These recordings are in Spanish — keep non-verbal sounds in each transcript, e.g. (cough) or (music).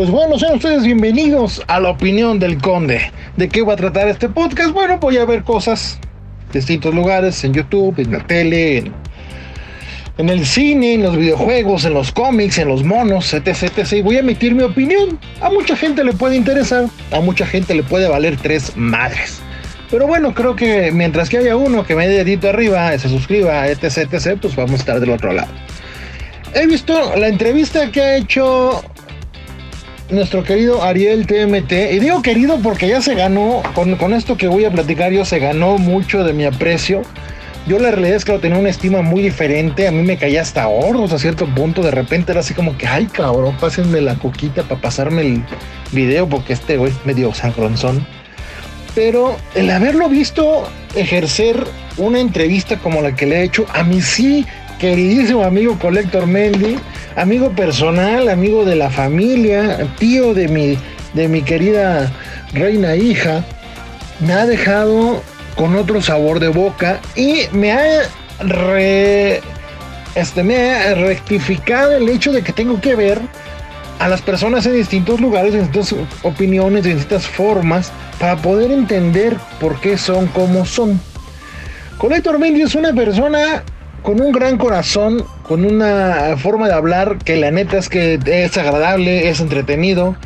Pues bueno, sean ustedes bienvenidos a la opinión del conde. ¿De qué va a tratar este podcast? Bueno, voy a ver cosas distintos lugares, en YouTube, en la tele, en, el cine, en los videojuegos, en los cómics, en los monos, etc, etc. Y voy a emitir mi opinión. A mucha gente le puede interesar, a mucha gente le puede valer tres madres. Pero bueno, creo que mientras que haya uno que me dé dedito arriba, se suscriba, etc, etc, pues vamos a estar del otro lado. He visto la entrevista que ha hecho nuestro querido Ariel TMT. Y digo querido porque ya se ganó, con, esto que voy a platicar, yo se ganó mucho de mi aprecio. Yo la realidad es que lo tenía una estima muy diferente. A mí me caía hasta hornos a cierto punto. De repente era así como que, ay cabrón, pásenme la coquita para pasarme el video porque este güey es medio sangronzón. Pero el haberlo visto ejercer una entrevista como la que le he hecho, a mí sí queridísimo amigo Colector Mendy, amigo personal, amigo de la familia, tío de mi, de mi querida reina hija, me ha dejado con otro sabor de boca y me ha este, me ha rectificado el hecho de que tengo que ver a las personas en distintos lugares, en distintas opiniones, en distintas formas, para poder entender por qué son como son. Colector Mendy es una persona con un gran corazón, con una forma de hablar que la neta es que es agradable, es entretenido.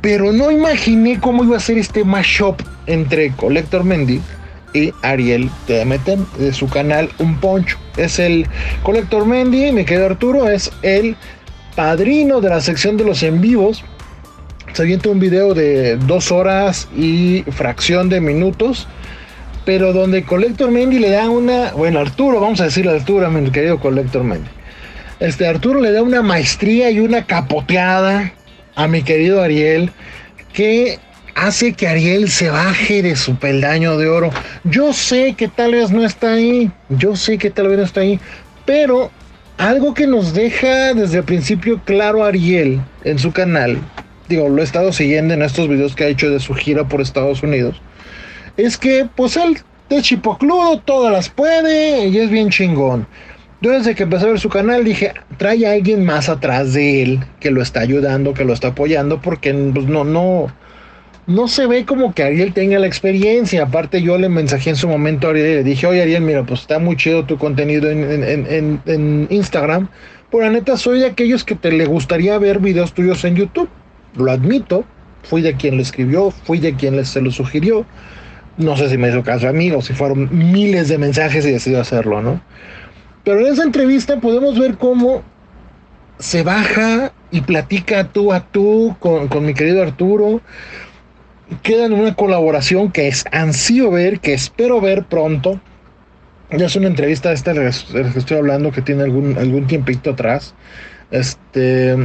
Pero no imaginé cómo iba a ser este mashup entre Collector Mendy y Ariel TMT de su canal Un Poncho. Es el Collector Mendy, me quedo Arturo, es el padrino de la sección de los en vivos. Se avienta un video de dos horas y fracción de minutos pero donde Collector Mendy le da una, bueno, Arturo, vamos a decirle Arturo, mi querido Collector Mendy. Este Arturo le da una maestría y una capoteada a mi querido Ariel que hace que Ariel se baje de su peldaño de oro. Yo sé que tal vez no está ahí, yo sé que tal vez no está ahí, pero algo que nos deja desde el principio claro Ariel en su canal, digo, lo he estado siguiendo en estos videos que ha hecho de su gira por Estados Unidos es que pues él de chipocludo todas las puede y es bien chingón. Yo desde que empecé a ver su canal dije, trae a alguien más atrás de él que lo está ayudando, que lo está apoyando, porque pues, no, no, no se ve como que Ariel tenga la experiencia. Aparte yo le mensajé en su momento a Ariel y le dije, oye Ariel, mira, pues está muy chido tu contenido en, en Instagram. Pero la neta soy de aquellos que te le gustaría ver videos tuyos en YouTube. Lo admito, fui de quien lo escribió, fui de quien se lo sugirió no sé si me hizo caso a mí o si fueron miles de mensajes y decidió hacerlo, ¿no? Pero en esa entrevista podemos ver cómo se baja y platica tú a tú con, mi querido Arturo. Quedan en una colaboración que es ansío ver, que espero ver pronto. Ya es una entrevista esta de la que estoy hablando que tiene algún, algún tiempito atrás. Este,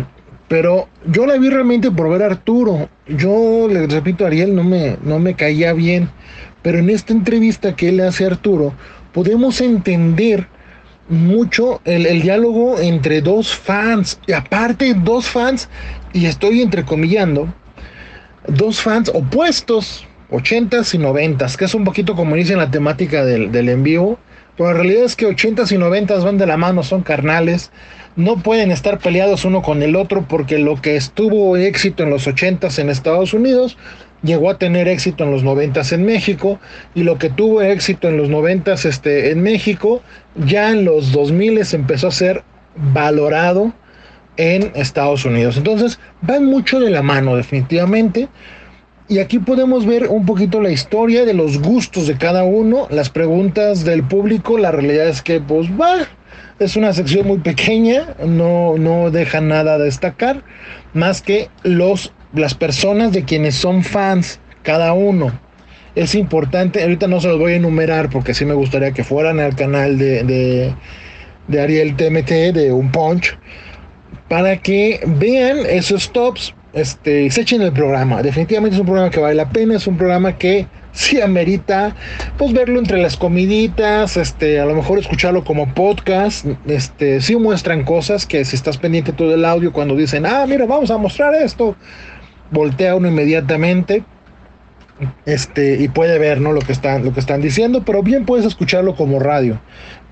pero yo la vi realmente por ver a Arturo. Yo le repito, Ariel no me, no me caía bien. Pero en esta entrevista que él le hace a Arturo, podemos entender mucho el, diálogo entre dos fans. Y aparte, dos fans, y estoy entrecomillando, dos fans opuestos, 80s y 90s, que es un poquito como dice en la temática del, del en vivo. Pero la realidad es que 80s y 90s van de la mano, son carnales no pueden estar peleados uno con el otro porque lo que estuvo éxito en los 80s en Estados Unidos llegó a tener éxito en los 90s en México y lo que tuvo éxito en los 90s este, en México ya en los 2000 empezó a ser valorado en Estados Unidos. Entonces van mucho de la mano definitivamente. Y aquí podemos ver un poquito la historia de los gustos de cada uno, las preguntas del público. La realidad es que pues va, es una sección muy pequeña, no, no deja nada a destacar, más que los, las personas de quienes son fans, cada uno. Es importante, ahorita no se los voy a enumerar porque sí me gustaría que fueran al canal de, de, de Ariel TMT, de Un Punch, para que vean esos tops este, se echen el programa. Definitivamente es un programa que vale la pena, es un programa que sí amerita pues verlo entre las comiditas, este, a lo mejor escucharlo como podcast, este, sí muestran cosas que si estás pendiente todo el audio cuando dicen, ah, mira, vamos a mostrar esto, voltea uno inmediatamente, este, y puede ver, ¿no? Lo que están, lo que están diciendo, pero bien puedes escucharlo como radio.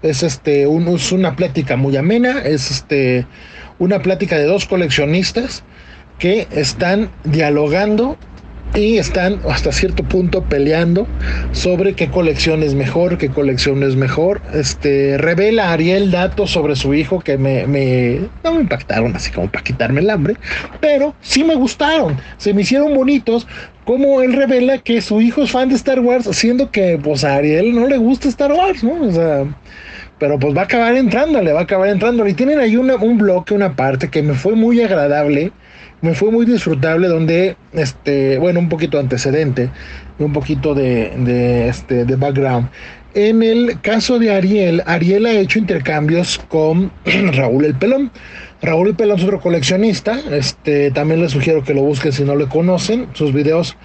Es este, es una plática muy amena, es este, una plática de dos coleccionistas que están dialogando y están hasta cierto punto peleando sobre qué colección es mejor, qué colección es mejor. Este revela Ariel datos sobre su hijo que me, me no me impactaron así como para quitarme el hambre, pero sí me gustaron, se me hicieron bonitos. Como él revela que su hijo es fan de Star Wars, siendo que pues a Ariel no le gusta Star Wars, ¿no? O sea, pero pues va a acabar entrando, le va a acabar entrando. Y tienen ahí un bloque, una parte que me fue muy agradable me fue muy disfrutable donde, este, bueno, un poquito antecedente, un poquito de, de, este, de background. En el caso de Ariel, Ariel ha hecho intercambios con (clears throat) Raúl el Pelón. Raúl el Pelón es otro coleccionista. Este, también les sugiero que lo busquen si no lo conocen. Sus videos,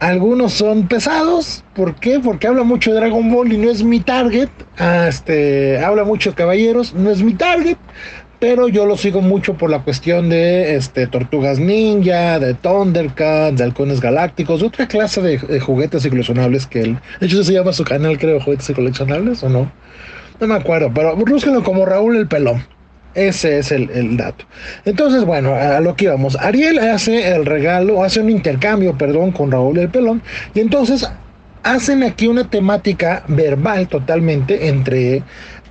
algunos son pesados. ¿Por qué? Porque habla mucho de Dragon Ball y no es mi target. Ah, este, habla mucho de caballeros, no es mi target pero yo lo sigo mucho por la cuestión de este, Tortugas Ninja, de Thundercats, de Halcones Galácticos, otra clase de, juguetes y coleccionables que él. De hecho, se llama su canal, creo, Juguetes y Coleccionables, ¿o no? No me acuerdo, pero búsquenlo como Raúl el Pelón. Ese es el, el, dato. Entonces, bueno, a lo que íbamos. Ariel hace el regalo, hace un intercambio, perdón, con Raúl el Pelón, y entonces hacen aquí una temática verbal totalmente entre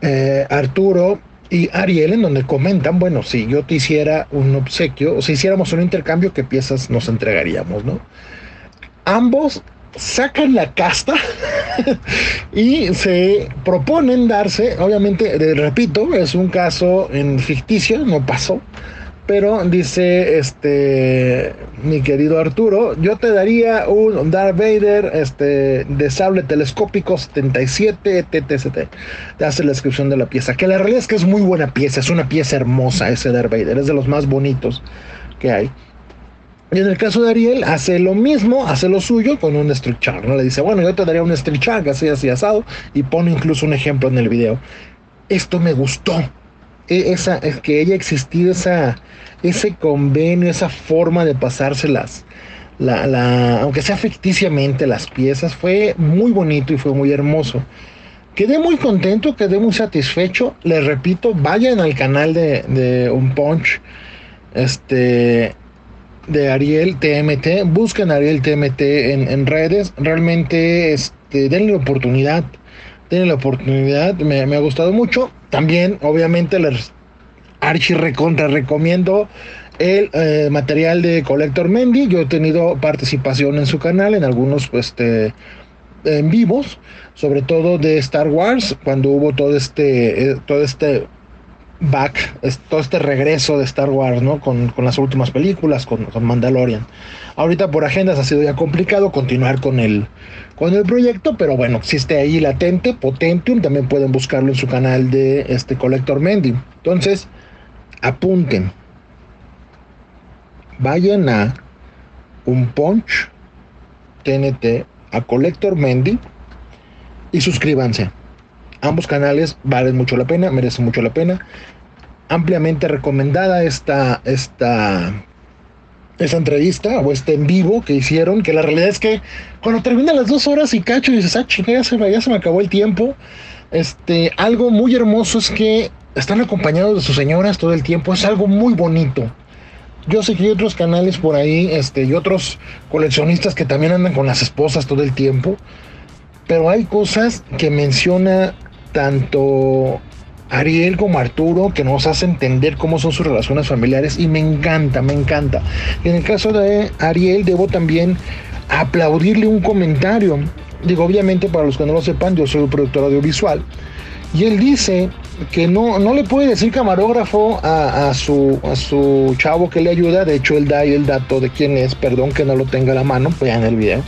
eh, Arturo y Ariel, en donde comentan, bueno, si yo te hiciera un obsequio, o si hiciéramos un intercambio, ¿qué piezas nos entregaríamos, no? Ambos sacan la casta (laughs) y se proponen darse, obviamente, repito, es un caso en ficticio, no pasó, pero dice este mi querido Arturo, yo te daría un Darth Vader este de sable telescópico 77 TTST. Te hace la descripción de la pieza, que la realidad es que es muy buena pieza, es una pieza hermosa ese Darth Vader, es de los más bonitos que hay. Y en el caso de Ariel, hace lo mismo, hace lo suyo con un Street ¿no? Le dice, bueno, yo te daría un Street Shark así, así asado, y pone incluso un ejemplo en el video. Esto me gustó, e, esa, es que haya existido esa, ese convenio, esa forma de pasárselas, la, la, aunque sea ficticiamente las piezas, fue muy bonito y fue muy hermoso. Quedé muy contento, quedé muy satisfecho. Les repito, vayan al canal de, de Un Punch, este, de Ariel TMT, busquen Ariel TMT en, en redes, realmente este, denle oportunidad tienen la oportunidad, me, ha gustado mucho. También, obviamente, les archi recontra recomiendo el eh, material de Collector Mendy. Yo he tenido participación en su canal en algunos este, en vivos, sobre todo de Star Wars, cuando hubo todo este, eh, todo este back, todo este regreso de Star Wars, ¿no? Con, las últimas películas, con, con, Mandalorian. Ahorita por agendas ha sido ya complicado continuar con el, con el proyecto, pero bueno, existe ahí latente, Potentium, también pueden buscarlo en su canal de este Collector Mendy. Entonces, apunten. Vayan a un punch TNT a Collector Mendy y suscríbanse. Ambos canales valen mucho la pena, merecen mucho la pena. Ampliamente recomendada esta, esta, esta entrevista o este en vivo que hicieron, que la realidad es que cuando terminan las dos horas y cacho y dices, ah, ya se, me, ya se me acabó el tiempo. Este, algo muy hermoso es que están acompañados de sus señoras todo el tiempo, es algo muy bonito. Yo sé que hay otros canales por ahí, este, y otros coleccionistas que también andan con las esposas todo el tiempo, pero hay cosas que menciona tanto Ariel como Arturo que nos hace entender cómo son sus relaciones familiares y me encanta, me encanta. En el caso de Ariel debo también aplaudirle un comentario. Digo, obviamente para los que no lo sepan, yo soy un productor audiovisual. Y él dice que no, no le puede decir camarógrafo a, su, a su chavo que le ayuda. De hecho, él da ahí el dato de quién es. Perdón que no lo tenga a la mano, vean el video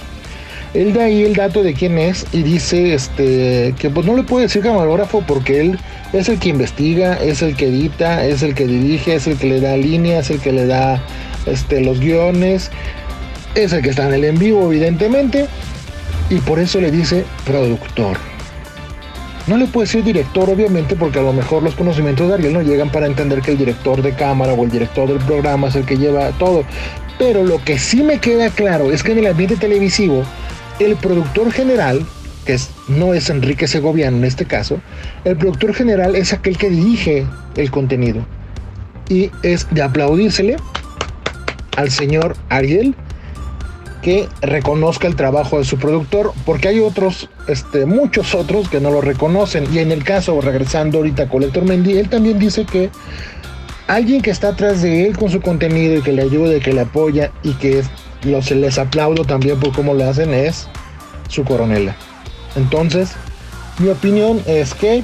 él da ahí el dato de quién es y dice este que pues no le puede decir camarógrafo porque él es el que investiga, es el que edita, es el que dirige, es el que le da líneas, es el que le da este, los guiones, es el que está en el en vivo evidentemente y por eso le dice productor. No le puede decir director, obviamente, porque a lo mejor los conocimientos de Ariel no llegan para entender que el director de cámara o el director del programa es el que lleva todo. Pero lo que sí me queda claro es que en el ambiente televisivo el productor general, que no es Enrique Segoviano en este caso, el productor general es aquel que dirige el contenido. Y es de aplaudírsele al señor Ariel que reconozca el trabajo de su productor, porque hay otros, este, muchos otros que no lo reconocen. Y en el caso, regresando ahorita a Colector Mendy, él también dice que alguien que está atrás de él con su contenido y que le ayude, que le apoya y que los, les aplaudo también por cómo lo hacen es su coronela. Entonces, mi opinión es que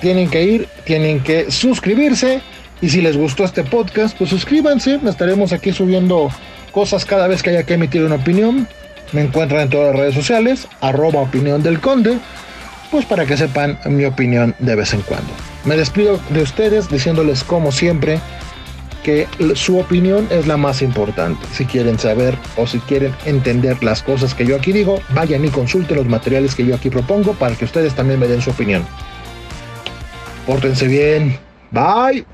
tienen que ir, tienen que suscribirse y si les gustó este podcast, pues suscríbanse, estaremos aquí subiendo cosas cada vez que haya que emitir una opinión. Me encuentran en todas las redes sociales, arroba opinión del conde, pues para que sepan mi opinión de vez en cuando. Me despido de ustedes diciéndoles como siempre su opinión es la más importante. Si quieren saber o si quieren entender las cosas que yo aquí digo, vayan y consulten los materiales que yo aquí propongo para que ustedes también me den su opinión. Pórtense bien. Bye.